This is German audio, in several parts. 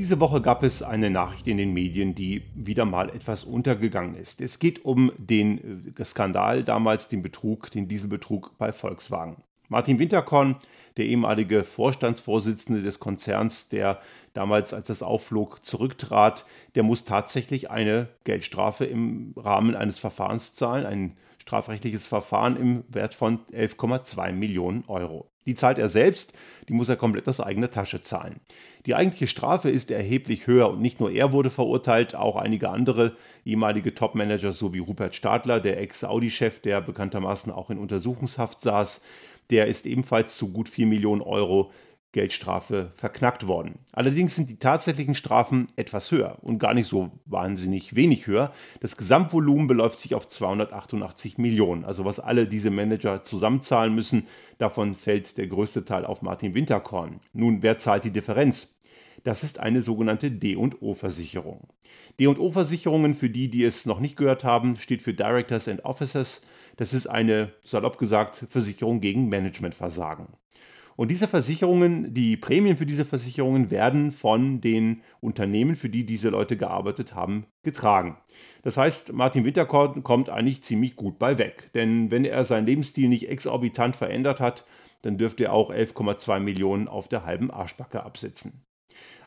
Diese Woche gab es eine Nachricht in den Medien, die wieder mal etwas untergegangen ist. Es geht um den äh, Skandal damals, den Betrug, den Dieselbetrug bei Volkswagen. Martin Winterkorn, der ehemalige Vorstandsvorsitzende des Konzerns, der damals, als das aufflog, zurücktrat, der muss tatsächlich eine Geldstrafe im Rahmen eines Verfahrens zahlen, ein strafrechtliches Verfahren im Wert von 11,2 Millionen Euro. Die zahlt er selbst, die muss er komplett aus eigener Tasche zahlen. Die eigentliche Strafe ist erheblich höher und nicht nur er wurde verurteilt, auch einige andere ehemalige Topmanager sowie Rupert Stadler, der Ex-Audi-Chef, der bekanntermaßen auch in Untersuchungshaft saß, der ist ebenfalls zu gut 4 Millionen Euro Geldstrafe verknackt worden. Allerdings sind die tatsächlichen Strafen etwas höher und gar nicht so wahnsinnig wenig höher. Das Gesamtvolumen beläuft sich auf 288 Millionen, also was alle diese Manager zusammenzahlen müssen. Davon fällt der größte Teil auf Martin Winterkorn. Nun, wer zahlt die Differenz? Das ist eine sogenannte D&O-Versicherung. D&O-Versicherungen, für die, die es noch nicht gehört haben, steht für Directors and Officers. Das ist eine, salopp gesagt, Versicherung gegen Managementversagen. Und diese Versicherungen, die Prämien für diese Versicherungen werden von den Unternehmen, für die diese Leute gearbeitet haben, getragen. Das heißt, Martin Winterkorn kommt eigentlich ziemlich gut bei weg. Denn wenn er seinen Lebensstil nicht exorbitant verändert hat, dann dürfte er auch 11,2 Millionen auf der halben Arschbacke absitzen.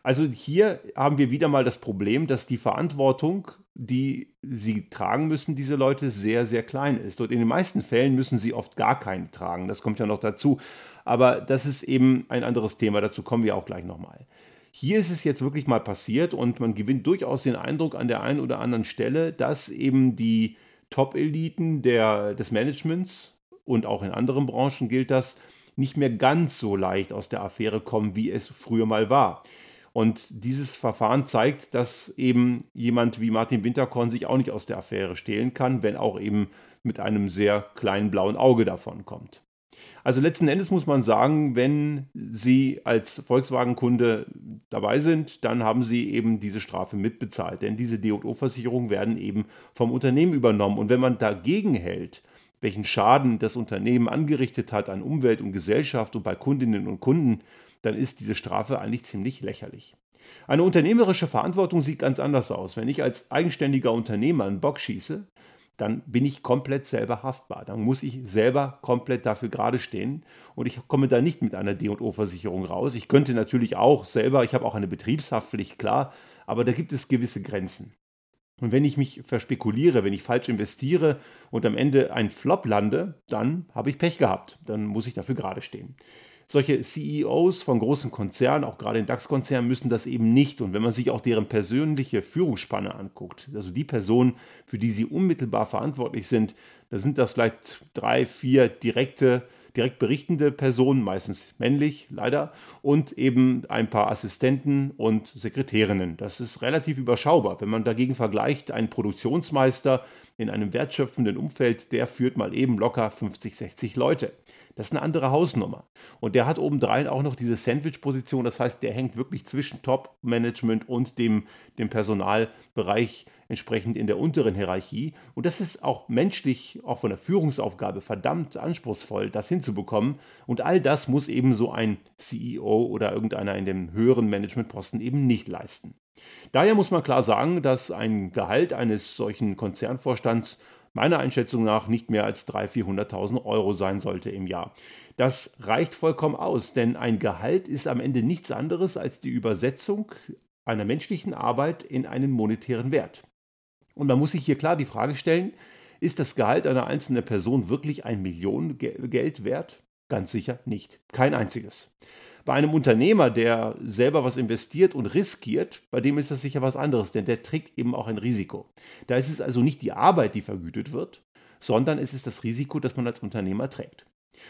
Also hier haben wir wieder mal das Problem, dass die Verantwortung, die sie tragen müssen, diese Leute sehr, sehr klein ist. Und in den meisten Fällen müssen sie oft gar keine tragen. Das kommt ja noch dazu. Aber das ist eben ein anderes Thema. Dazu kommen wir auch gleich nochmal. Hier ist es jetzt wirklich mal passiert und man gewinnt durchaus den Eindruck an der einen oder anderen Stelle, dass eben die Top-Eliten des Managements und auch in anderen Branchen gilt das, nicht mehr ganz so leicht aus der Affäre kommen, wie es früher mal war. Und dieses Verfahren zeigt, dass eben jemand wie Martin Winterkorn sich auch nicht aus der Affäre stehlen kann, wenn auch eben mit einem sehr kleinen blauen Auge davon kommt. Also letzten Endes muss man sagen, wenn Sie als Volkswagen-Kunde dabei sind, dann haben Sie eben diese Strafe mitbezahlt. Denn diese DO-Versicherungen werden eben vom Unternehmen übernommen. Und wenn man dagegen hält, welchen Schaden das Unternehmen angerichtet hat an Umwelt und Gesellschaft und bei Kundinnen und Kunden, dann ist diese Strafe eigentlich ziemlich lächerlich. Eine unternehmerische Verantwortung sieht ganz anders aus. Wenn ich als eigenständiger Unternehmer einen Bock schieße, dann bin ich komplett selber haftbar. Dann muss ich selber komplett dafür gerade stehen und ich komme da nicht mit einer D&O-Versicherung raus. Ich könnte natürlich auch selber, ich habe auch eine Betriebshaftpflicht, klar, aber da gibt es gewisse Grenzen. Und wenn ich mich verspekuliere, wenn ich falsch investiere und am Ende ein Flop lande, dann habe ich Pech gehabt. Dann muss ich dafür gerade stehen. Solche CEOs von großen Konzernen, auch gerade in DAX-Konzernen, müssen das eben nicht. Und wenn man sich auch deren persönliche Führungsspanne anguckt, also die Personen, für die sie unmittelbar verantwortlich sind, da sind das vielleicht drei, vier direkte direkt berichtende Personen, meistens männlich, leider, und eben ein paar Assistenten und Sekretärinnen. Das ist relativ überschaubar. Wenn man dagegen vergleicht, einen Produktionsmeister in einem wertschöpfenden Umfeld, der führt mal eben locker 50, 60 Leute. Das ist eine andere Hausnummer. Und der hat obendrein auch noch diese Sandwich-Position. Das heißt, der hängt wirklich zwischen Top-Management und dem, dem Personalbereich entsprechend in der unteren Hierarchie. Und das ist auch menschlich, auch von der Führungsaufgabe verdammt anspruchsvoll, das hinzubekommen. Und all das muss eben so ein CEO oder irgendeiner in dem höheren Managementposten eben nicht leisten. Daher muss man klar sagen, dass ein Gehalt eines solchen Konzernvorstands meiner Einschätzung nach nicht mehr als 300.000, 400.000 Euro sein sollte im Jahr. Das reicht vollkommen aus, denn ein Gehalt ist am Ende nichts anderes als die Übersetzung einer menschlichen Arbeit in einen monetären Wert. Und man muss sich hier klar die Frage stellen, ist das Gehalt einer einzelnen Person wirklich ein Millionengeld wert? Ganz sicher nicht. Kein einziges. Bei einem Unternehmer, der selber was investiert und riskiert, bei dem ist das sicher was anderes, denn der trägt eben auch ein Risiko. Da ist es also nicht die Arbeit, die vergütet wird, sondern es ist das Risiko, das man als Unternehmer trägt.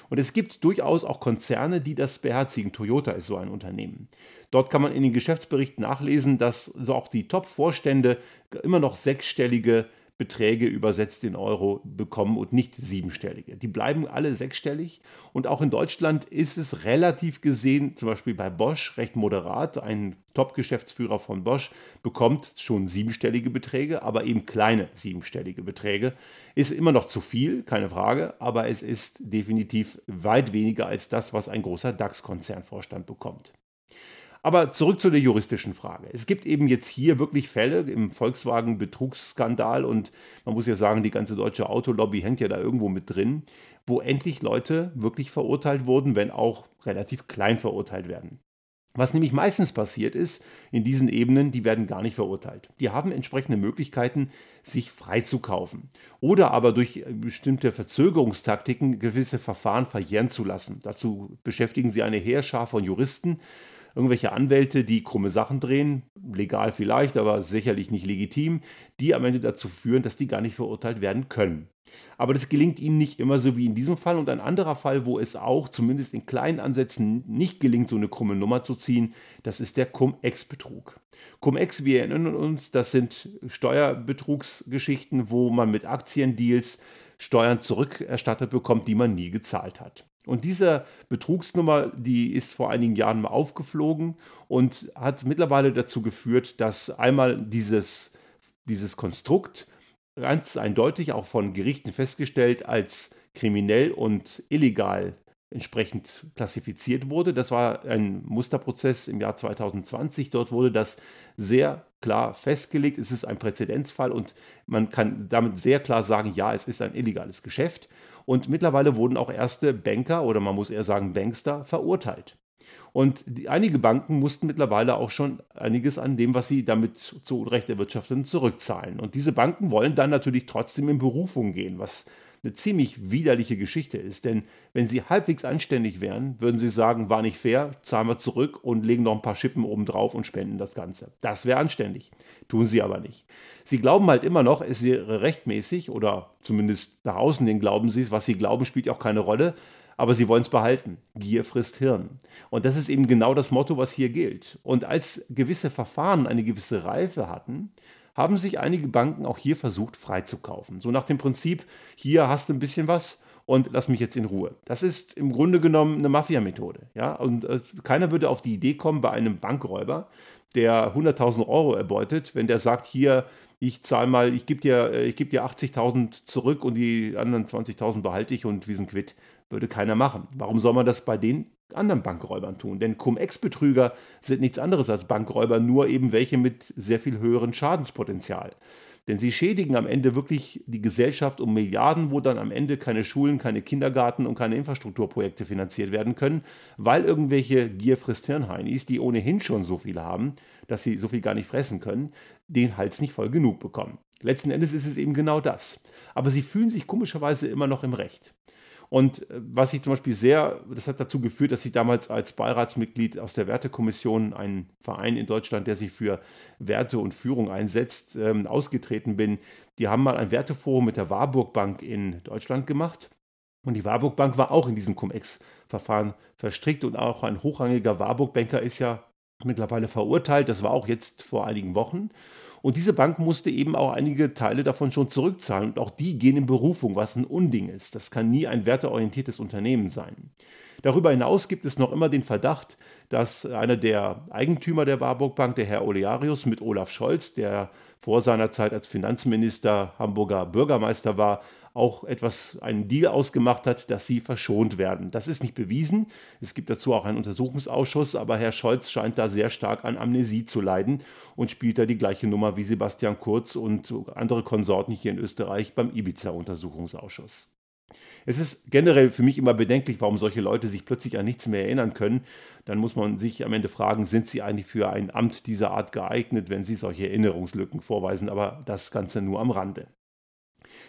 Und es gibt durchaus auch Konzerne, die das beherzigen. Toyota ist so ein Unternehmen. Dort kann man in den Geschäftsberichten nachlesen, dass auch die Top-Vorstände immer noch sechsstellige Beträge übersetzt in Euro bekommen und nicht siebenstellige. Die bleiben alle sechsstellig und auch in Deutschland ist es relativ gesehen, zum Beispiel bei Bosch, recht moderat. Ein Top-Geschäftsführer von Bosch bekommt schon siebenstellige Beträge, aber eben kleine siebenstellige Beträge. Ist immer noch zu viel, keine Frage, aber es ist definitiv weit weniger als das, was ein großer DAX-Konzernvorstand bekommt. Aber zurück zu der juristischen Frage. Es gibt eben jetzt hier wirklich Fälle im Volkswagen-Betrugsskandal und man muss ja sagen, die ganze deutsche Autolobby hängt ja da irgendwo mit drin, wo endlich Leute wirklich verurteilt wurden, wenn auch relativ klein verurteilt werden. Was nämlich meistens passiert ist, in diesen Ebenen, die werden gar nicht verurteilt. Die haben entsprechende Möglichkeiten, sich freizukaufen oder aber durch bestimmte Verzögerungstaktiken gewisse Verfahren verjähren zu lassen. Dazu beschäftigen sie eine Heerschar von Juristen, irgendwelche Anwälte, die krumme Sachen drehen, legal vielleicht, aber sicherlich nicht legitim, die am Ende dazu führen, dass die gar nicht verurteilt werden können. Aber das gelingt ihnen nicht immer so wie in diesem Fall. Und ein anderer Fall, wo es auch zumindest in kleinen Ansätzen nicht gelingt, so eine krumme Nummer zu ziehen, das ist der Cum-Ex-Betrug. Cum-Ex, wir erinnern uns, das sind Steuerbetrugsgeschichten, wo man mit Aktiendeals Steuern zurückerstattet bekommt, die man nie gezahlt hat. Und diese Betrugsnummer, die ist vor einigen Jahren mal aufgeflogen und hat mittlerweile dazu geführt, dass einmal dieses, dieses Konstrukt ganz eindeutig auch von Gerichten festgestellt als kriminell und illegal entsprechend klassifiziert wurde. Das war ein Musterprozess im Jahr 2020. Dort wurde das sehr klar festgelegt. Es ist ein Präzedenzfall und man kann damit sehr klar sagen, ja, es ist ein illegales Geschäft. Und mittlerweile wurden auch erste Banker oder man muss eher sagen Bankster verurteilt. Und die, einige Banken mussten mittlerweile auch schon einiges an dem, was sie damit zu Unrecht erwirtschafteten, zurückzahlen. Und diese Banken wollen dann natürlich trotzdem in Berufung gehen, was eine ziemlich widerliche Geschichte ist. Denn wenn sie halbwegs anständig wären, würden sie sagen, war nicht fair, zahlen wir zurück und legen noch ein paar Schippen obendrauf und spenden das Ganze. Das wäre anständig. Tun sie aber nicht. Sie glauben halt immer noch, es wäre rechtmäßig oder zumindest nach außen den glauben sie es. Was sie glauben, spielt auch keine Rolle aber sie wollen es behalten. Gier frisst Hirn. Und das ist eben genau das Motto, was hier gilt. Und als gewisse Verfahren eine gewisse Reife hatten, haben sich einige Banken auch hier versucht freizukaufen. So nach dem Prinzip, hier hast du ein bisschen was und lass mich jetzt in Ruhe. Das ist im Grunde genommen eine Mafia-Methode. Ja? Und es, keiner würde auf die Idee kommen, bei einem Bankräuber, der 100.000 Euro erbeutet, wenn der sagt, hier, ich zahle mal, ich gebe dir, äh, geb dir 80.000 zurück und die anderen 20.000 behalte ich und wir sind quitt. Würde keiner machen. Warum soll man das bei den anderen Bankräubern tun? Denn Cum-Ex-Betrüger sind nichts anderes als Bankräuber, nur eben welche mit sehr viel höherem Schadenspotenzial. Denn sie schädigen am Ende wirklich die Gesellschaft um Milliarden, wo dann am Ende keine Schulen, keine Kindergarten und keine Infrastrukturprojekte finanziert werden können, weil irgendwelche Gierfrist-Hirnheinis, die ohnehin schon so viel haben, dass sie so viel gar nicht fressen können, den Hals nicht voll genug bekommen. Letzten Endes ist es eben genau das. Aber sie fühlen sich komischerweise immer noch im Recht. Und äh, was ich zum Beispiel sehr, das hat dazu geführt, dass ich damals als Beiratsmitglied aus der Wertekommission, ein Verein in Deutschland, der sich für Werte und Führung einsetzt, ähm, ausgetreten bin. Die haben mal ein Werteforum mit der Warburg Bank in Deutschland gemacht. Und die Warburg Bank war auch in diesem Cum-Ex-Verfahren verstrickt und auch ein hochrangiger Warburg-Banker ist ja mittlerweile verurteilt. Das war auch jetzt vor einigen Wochen. Und diese Bank musste eben auch einige Teile davon schon zurückzahlen. Und auch die gehen in Berufung, was ein Unding ist. Das kann nie ein werteorientiertes Unternehmen sein. Darüber hinaus gibt es noch immer den Verdacht, dass einer der Eigentümer der Warburg Bank, der Herr Olearius, mit Olaf Scholz, der vor seiner Zeit als Finanzminister Hamburger Bürgermeister war, auch etwas, einen Deal ausgemacht hat, dass sie verschont werden. Das ist nicht bewiesen. Es gibt dazu auch einen Untersuchungsausschuss, aber Herr Scholz scheint da sehr stark an Amnesie zu leiden und spielt da die gleiche Nummer wie Sebastian Kurz und andere Konsorten hier in Österreich beim Ibiza-Untersuchungsausschuss. Es ist generell für mich immer bedenklich, warum solche Leute sich plötzlich an nichts mehr erinnern können. Dann muss man sich am Ende fragen, sind sie eigentlich für ein Amt dieser Art geeignet, wenn sie solche Erinnerungslücken vorweisen, aber das Ganze nur am Rande.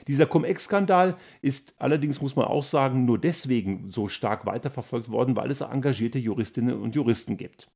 Dieser Cum-Ex-Skandal ist allerdings, muss man auch sagen, nur deswegen so stark weiterverfolgt worden, weil es engagierte Juristinnen und Juristen gibt.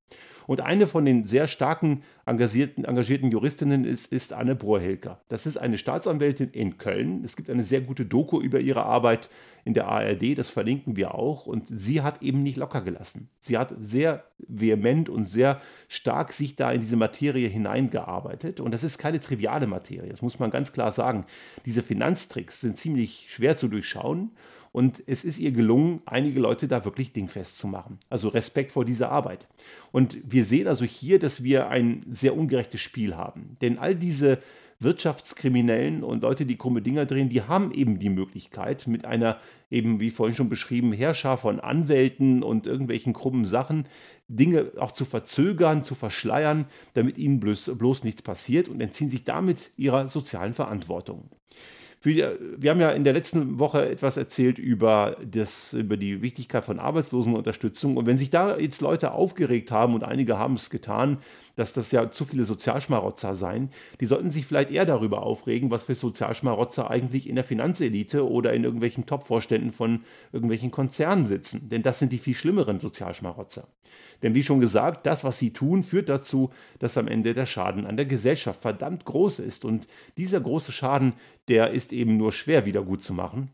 Und eine von den sehr starken engagierten, engagierten Juristinnen ist, ist Anne Brohrhilker. Das ist eine Staatsanwältin in Köln. Es gibt eine sehr gute Doku über ihre Arbeit in der ARD, das verlinken wir auch. Und sie hat eben nicht locker gelassen. Sie hat sehr vehement und sehr stark sich da in diese Materie hineingearbeitet. Und das ist keine triviale Materie, das muss man ganz klar sagen. Diese Finanztricks sind ziemlich schwer zu durchschauen. Und es ist ihr gelungen, einige Leute da wirklich dingfest zu machen. Also Respekt vor dieser Arbeit. Und wir sehen also hier, dass wir ein sehr ungerechtes Spiel haben. Denn all diese Wirtschaftskriminellen und Leute, die krumme Dinger drehen, die haben eben die Möglichkeit, mit einer eben, wie vorhin schon beschrieben, Herrscher von Anwälten und irgendwelchen krummen Sachen Dinge auch zu verzögern, zu verschleiern, damit ihnen bloß, bloß nichts passiert und entziehen sich damit ihrer sozialen Verantwortung. Wir, wir haben ja in der letzten Woche etwas erzählt über, das, über die Wichtigkeit von Arbeitslosenunterstützung. Und wenn sich da jetzt Leute aufgeregt haben, und einige haben es getan, dass das ja zu viele Sozialschmarotzer seien, die sollten sich vielleicht eher darüber aufregen, was für Sozialschmarotzer eigentlich in der Finanzelite oder in irgendwelchen Top-Vorständen von irgendwelchen Konzernen sitzen. Denn das sind die viel schlimmeren Sozialschmarotzer. Denn wie schon gesagt, das, was sie tun, führt dazu, dass am Ende der Schaden an der Gesellschaft verdammt groß ist. Und dieser große Schaden, der ist eben nur schwer wieder gut zu machen.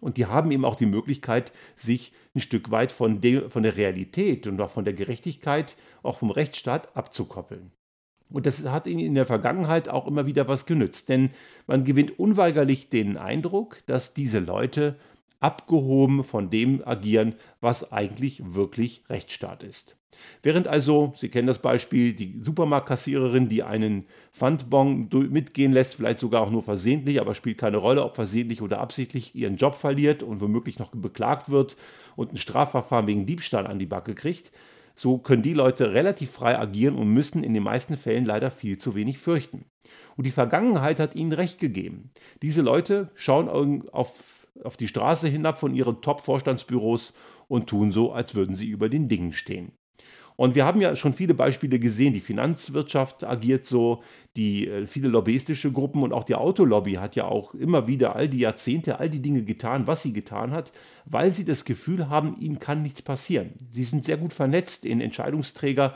Und die haben eben auch die Möglichkeit, sich ein Stück weit von, de, von der Realität und auch von der Gerechtigkeit, auch vom Rechtsstaat abzukoppeln. Und das hat ihnen in der Vergangenheit auch immer wieder was genützt, denn man gewinnt unweigerlich den Eindruck, dass diese Leute abgehoben von dem agieren, was eigentlich wirklich Rechtsstaat ist. Während also, Sie kennen das Beispiel, die Supermarktkassiererin, die einen Pfandbon mitgehen lässt, vielleicht sogar auch nur versehentlich, aber spielt keine Rolle, ob versehentlich oder absichtlich, ihren Job verliert und womöglich noch beklagt wird und ein Strafverfahren wegen Diebstahl an die Backe kriegt, so können die Leute relativ frei agieren und müssen in den meisten Fällen leider viel zu wenig fürchten. Und die Vergangenheit hat ihnen recht gegeben. Diese Leute schauen auf, auf die Straße hinab von ihren Top-Vorstandsbüros und tun so, als würden sie über den Dingen stehen. Und wir haben ja schon viele Beispiele gesehen. Die Finanzwirtschaft agiert so, die äh, viele lobbyistische Gruppen und auch die Autolobby hat ja auch immer wieder all die Jahrzehnte, all die Dinge getan, was sie getan hat, weil sie das Gefühl haben, ihnen kann nichts passieren. Sie sind sehr gut vernetzt in Entscheidungsträger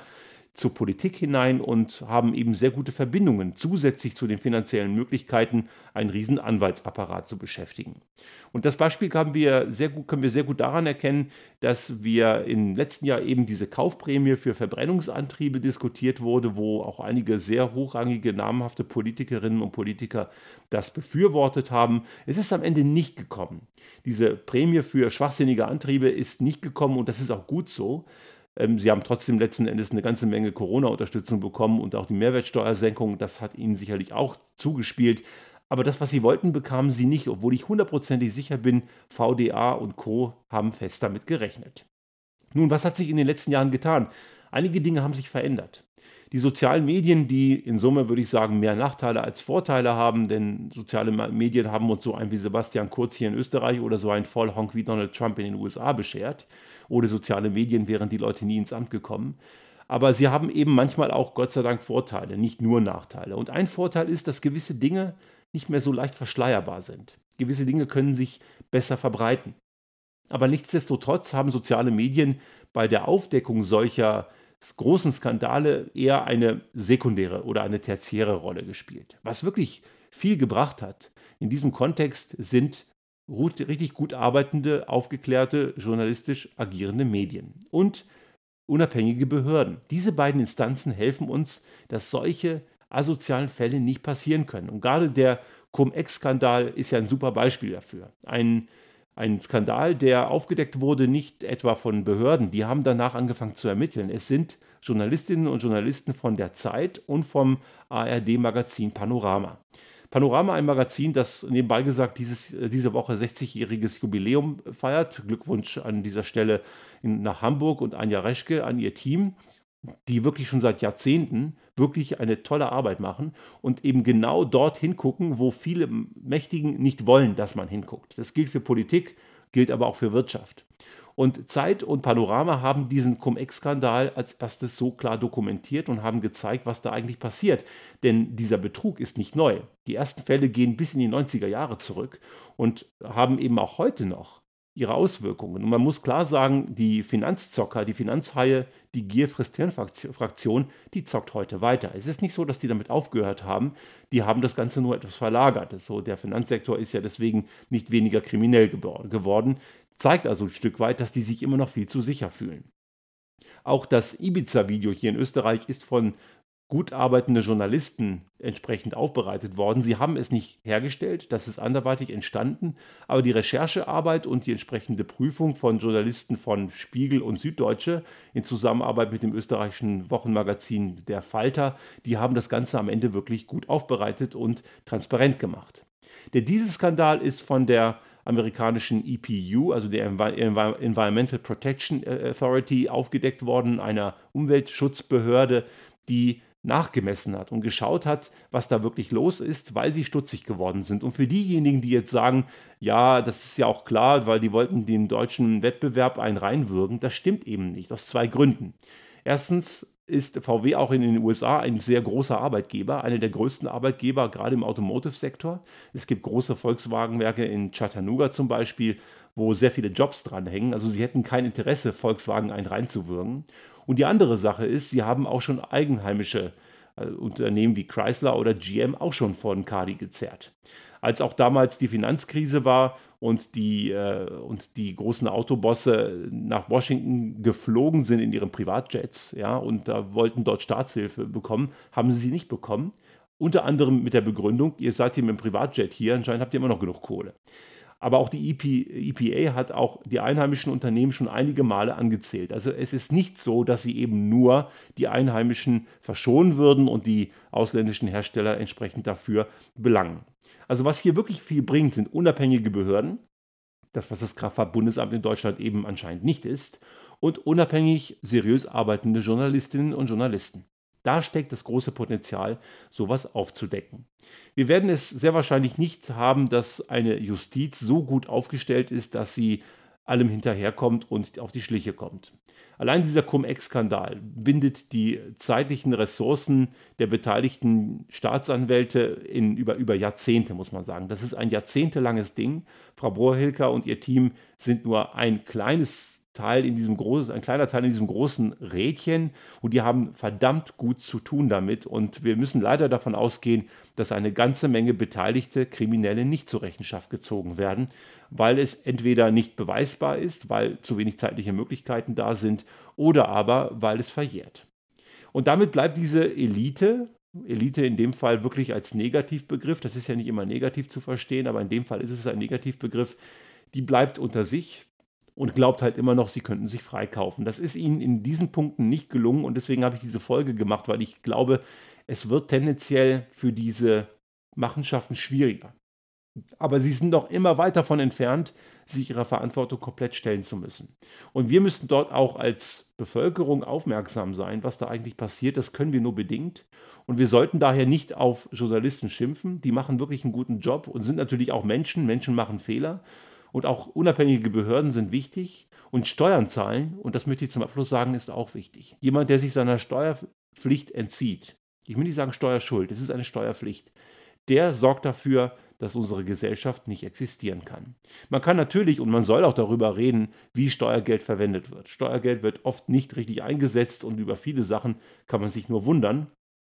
zur Politik hinein und haben eben sehr gute Verbindungen, zusätzlich zu den finanziellen Möglichkeiten, einen riesen Anwaltsapparat zu beschäftigen. Und das Beispiel haben wir sehr gut, können wir sehr gut daran erkennen, dass wir im letzten Jahr eben diese Kaufprämie für Verbrennungsantriebe diskutiert wurde, wo auch einige sehr hochrangige, namhafte Politikerinnen und Politiker das befürwortet haben. Es ist am Ende nicht gekommen. Diese Prämie für schwachsinnige Antriebe ist nicht gekommen und das ist auch gut so. Ähm, sie haben trotzdem letzten Endes eine ganze Menge Corona-Unterstützung bekommen und auch die Mehrwertsteuersenkung, das hat ihnen sicherlich auch zugespielt. Aber das, was sie wollten, bekamen sie nicht, obwohl ich hundertprozentig sicher bin, VDA und Co. haben fest damit gerechnet. Nun, was hat sich in den letzten Jahren getan? Einige Dinge haben sich verändert. Die sozialen Medien, die in Summe, würde ich sagen, mehr Nachteile als Vorteile haben, denn soziale Medien haben uns so einen wie Sebastian Kurz hier in Österreich oder so einen Vollhonk wie Donald Trump in den USA beschert. Ohne soziale Medien wären die Leute nie ins Amt gekommen. Aber sie haben eben manchmal auch, Gott sei Dank, Vorteile, nicht nur Nachteile. Und ein Vorteil ist, dass gewisse Dinge nicht mehr so leicht verschleierbar sind. Gewisse Dinge können sich besser verbreiten. Aber nichtsdestotrotz haben soziale Medien bei der Aufdeckung solcher großen Skandale eher eine sekundäre oder eine tertiäre Rolle gespielt. Was wirklich viel gebracht hat in diesem Kontext sind richtig gut arbeitende, aufgeklärte, journalistisch agierende Medien und unabhängige Behörden. Diese beiden Instanzen helfen uns, dass solche asozialen Fälle nicht passieren können. Und gerade der Cum-Ex-Skandal ist ja ein super Beispiel dafür. Ein ein Skandal, der aufgedeckt wurde, nicht etwa von Behörden, die haben danach angefangen zu ermitteln. Es sind Journalistinnen und Journalisten von der Zeit und vom ARD-Magazin Panorama. Panorama, ein Magazin, das nebenbei gesagt dieses, diese Woche 60-jähriges Jubiläum feiert. Glückwunsch an dieser Stelle in, nach Hamburg und Anja Reschke an ihr Team die wirklich schon seit Jahrzehnten wirklich eine tolle Arbeit machen und eben genau dort hingucken, wo viele Mächtigen nicht wollen, dass man hinguckt. Das gilt für Politik, gilt aber auch für Wirtschaft. Und Zeit und Panorama haben diesen Cum-Ex-Skandal als erstes so klar dokumentiert und haben gezeigt, was da eigentlich passiert. Denn dieser Betrug ist nicht neu. Die ersten Fälle gehen bis in die 90er Jahre zurück und haben eben auch heute noch ihre Auswirkungen. Und man muss klar sagen, die Finanzzocker, die Finanzhaie, die Gier frisst Fraktion, die zockt heute weiter. Es ist nicht so, dass die damit aufgehört haben, die haben das Ganze nur etwas verlagert. So, der Finanzsektor ist ja deswegen nicht weniger kriminell geworden, zeigt also ein Stück weit, dass die sich immer noch viel zu sicher fühlen. Auch das Ibiza-Video hier in Österreich ist von gut arbeitende Journalisten entsprechend aufbereitet worden. Sie haben es nicht hergestellt, das ist anderweitig entstanden, aber die Recherchearbeit und die entsprechende Prüfung von Journalisten von Spiegel und Süddeutsche in Zusammenarbeit mit dem österreichischen Wochenmagazin Der Falter, die haben das Ganze am Ende wirklich gut aufbereitet und transparent gemacht. Der Dieselskandal ist von der amerikanischen EPU, also der Environmental Protection Authority, aufgedeckt worden, einer Umweltschutzbehörde, die nachgemessen hat und geschaut hat, was da wirklich los ist, weil sie stutzig geworden sind. Und für diejenigen, die jetzt sagen, ja, das ist ja auch klar, weil die wollten den deutschen Wettbewerb einen reinwürgen, das stimmt eben nicht, aus zwei Gründen. Erstens ist VW auch in den USA ein sehr großer Arbeitgeber, einer der größten Arbeitgeber, gerade im Automotive-Sektor. Es gibt große Volkswagen-Werke in Chattanooga zum Beispiel, wo sehr viele Jobs dranhängen. Also sie hätten kein Interesse, Volkswagen einen reinzuwürgen. Und die andere Sache ist, sie haben auch schon eigenheimische äh, Unternehmen wie Chrysler oder GM auch schon vor den Kadi gezerrt. Als auch damals die Finanzkrise war und die, äh, und die großen Autobosse nach Washington geflogen sind in ihren Privatjets ja, und da wollten dort Staatshilfe bekommen, haben sie sie nicht bekommen. Unter anderem mit der Begründung, ihr seid hier mit dem Privatjet hier, anscheinend habt ihr immer noch genug Kohle. Aber auch die EP, EPA hat auch die einheimischen Unternehmen schon einige Male angezählt. Also es ist nicht so, dass sie eben nur die Einheimischen verschonen würden und die ausländischen Hersteller entsprechend dafür belangen. Also was hier wirklich viel bringt, sind unabhängige Behörden. Das, was das Kraftfahrtbundesamt in Deutschland eben anscheinend nicht ist. Und unabhängig seriös arbeitende Journalistinnen und Journalisten. Da steckt das große Potenzial, sowas aufzudecken. Wir werden es sehr wahrscheinlich nicht haben, dass eine Justiz so gut aufgestellt ist, dass sie allem hinterherkommt und auf die Schliche kommt. Allein dieser Cum-Ex-Skandal bindet die zeitlichen Ressourcen der beteiligten Staatsanwälte in über, über Jahrzehnte, muss man sagen. Das ist ein jahrzehntelanges Ding. Frau Brohilker und ihr Team sind nur ein kleines Teil in diesem großen, ein kleiner Teil in diesem großen Rädchen und die haben verdammt gut zu tun damit und wir müssen leider davon ausgehen, dass eine ganze Menge beteiligte Kriminelle nicht zur Rechenschaft gezogen werden, weil es entweder nicht beweisbar ist, weil zu wenig zeitliche Möglichkeiten da sind oder aber weil es verjährt. Und damit bleibt diese Elite, Elite in dem Fall wirklich als Negativbegriff, das ist ja nicht immer negativ zu verstehen, aber in dem Fall ist es ein Negativbegriff, die bleibt unter sich, und glaubt halt immer noch, sie könnten sich freikaufen. Das ist ihnen in diesen Punkten nicht gelungen und deswegen habe ich diese Folge gemacht, weil ich glaube, es wird tendenziell für diese Machenschaften schwieriger. Aber sie sind noch immer weit davon entfernt, sich ihrer Verantwortung komplett stellen zu müssen. Und wir müssen dort auch als Bevölkerung aufmerksam sein, was da eigentlich passiert. Das können wir nur bedingt. Und wir sollten daher nicht auf Journalisten schimpfen. Die machen wirklich einen guten Job und sind natürlich auch Menschen. Menschen machen Fehler und auch unabhängige Behörden sind wichtig und Steuern zahlen, und das möchte ich zum Abschluss sagen, ist auch wichtig. Jemand, der sich seiner Steuerpflicht entzieht, ich will nicht sagen Steuerschuld, es ist eine Steuerpflicht, der sorgt dafür, dass unsere Gesellschaft nicht existieren kann. Man kann natürlich und man soll auch darüber reden, wie Steuergeld verwendet wird. Steuergeld wird oft nicht richtig eingesetzt und über viele Sachen kann man sich nur wundern.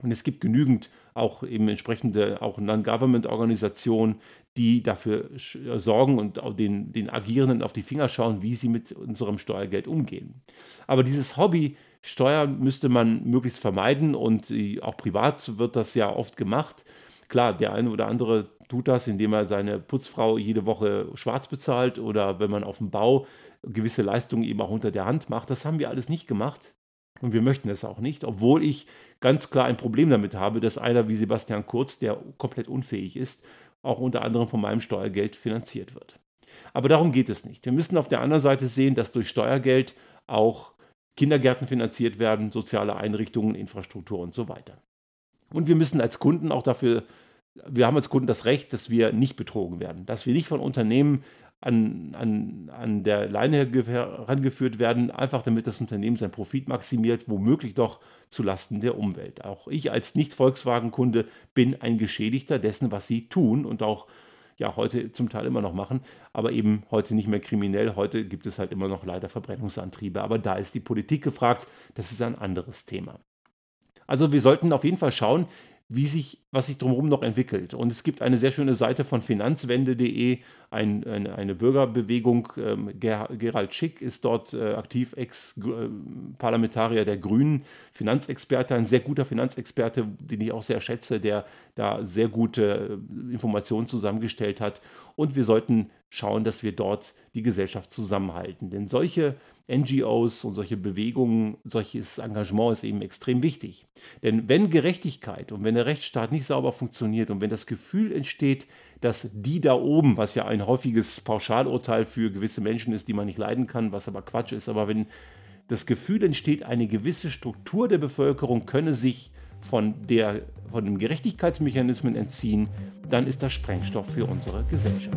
Und es gibt genügend auch eben entsprechende auch Non-Government-Organisationen, die dafür äh, sorgen und auch den, den Agierenden auf die Finger schauen, wie sie mit unserem Steuergeld umgehen. Aber dieses Hobby Steuer müsste man möglichst vermeiden und auch privat wird das ja oft gemacht. Klar, der eine oder andere tut das, indem er seine Putzfrau jede Woche schwarz bezahlt oder wenn man auf dem Bau gewisse Leistungen eben auch unter der Hand macht. Das haben wir alles nicht gemacht. Und wir möchten es auch nicht, obwohl ich ganz klar ein Problem damit habe, dass einer wie Sebastian Kurz, der komplett unfähig ist, auch unter anderem von meinem Steuergeld finanziert wird. Aber darum geht es nicht. Wir müssen auf der anderen Seite sehen, dass durch Steuergeld auch Kindergärten finanziert werden, soziale Einrichtungen, Infrastruktur und so weiter. Und wir müssen als Kunden auch dafür, wir haben als Kunden das Recht, dass wir nicht betrogen werden, dass wir nicht von Unternehmen an, an, an der Leine herangeführt werden, einfach damit das Unternehmen seinen Profit maximiert, womöglich doch zulasten der Umwelt. Auch ich als Nicht-Volkswagen-Kunde bin ein Geschädigter dessen, was sie tun und auch ja heute zum Teil immer noch machen, aber eben heute nicht mehr kriminell. Heute gibt es halt immer noch leider Verbrennungsantriebe. Aber da ist die Politik gefragt. Das ist ein anderes Thema. Also wir sollten auf jeden Fall schauen, wie sich, was sich drumherum noch entwickelt. Und es gibt eine sehr schöne Seite von finanzwende.de, ein, eine, eine, Bürgerbewegung. Ähm, Gerald Schick ist dort äh, aktiv, Ex-Parlamentarier der Grünen, Finanzexperte, ein sehr guter Finanzexperte, den ich auch sehr schätze, der da sehr gute äh, Informationen zusammengestellt hat. Und wir sollten schauen, dass wir dort die Gesellschaft zusammenhalten. Denn solche NGOs und solche Bewegungen, solches Engagement ist eben extrem wichtig. Denn wenn Gerechtigkeit und wenn der Rechtsstaat nicht sauber funktioniert und wenn das Gefühl entsteht, dass die da oben, was ja ein häufiges Pauschalurteil für gewisse Menschen ist, die man nicht leiden kann, was aber Quatsch ist, aber wenn das Gefühl entsteht, eine gewisse Struktur der Bevölkerung könne sich von, der, von den Gerechtigkeitsmechanismen entziehen, dann ist das Sprengstoff für unsere Gesellschaft.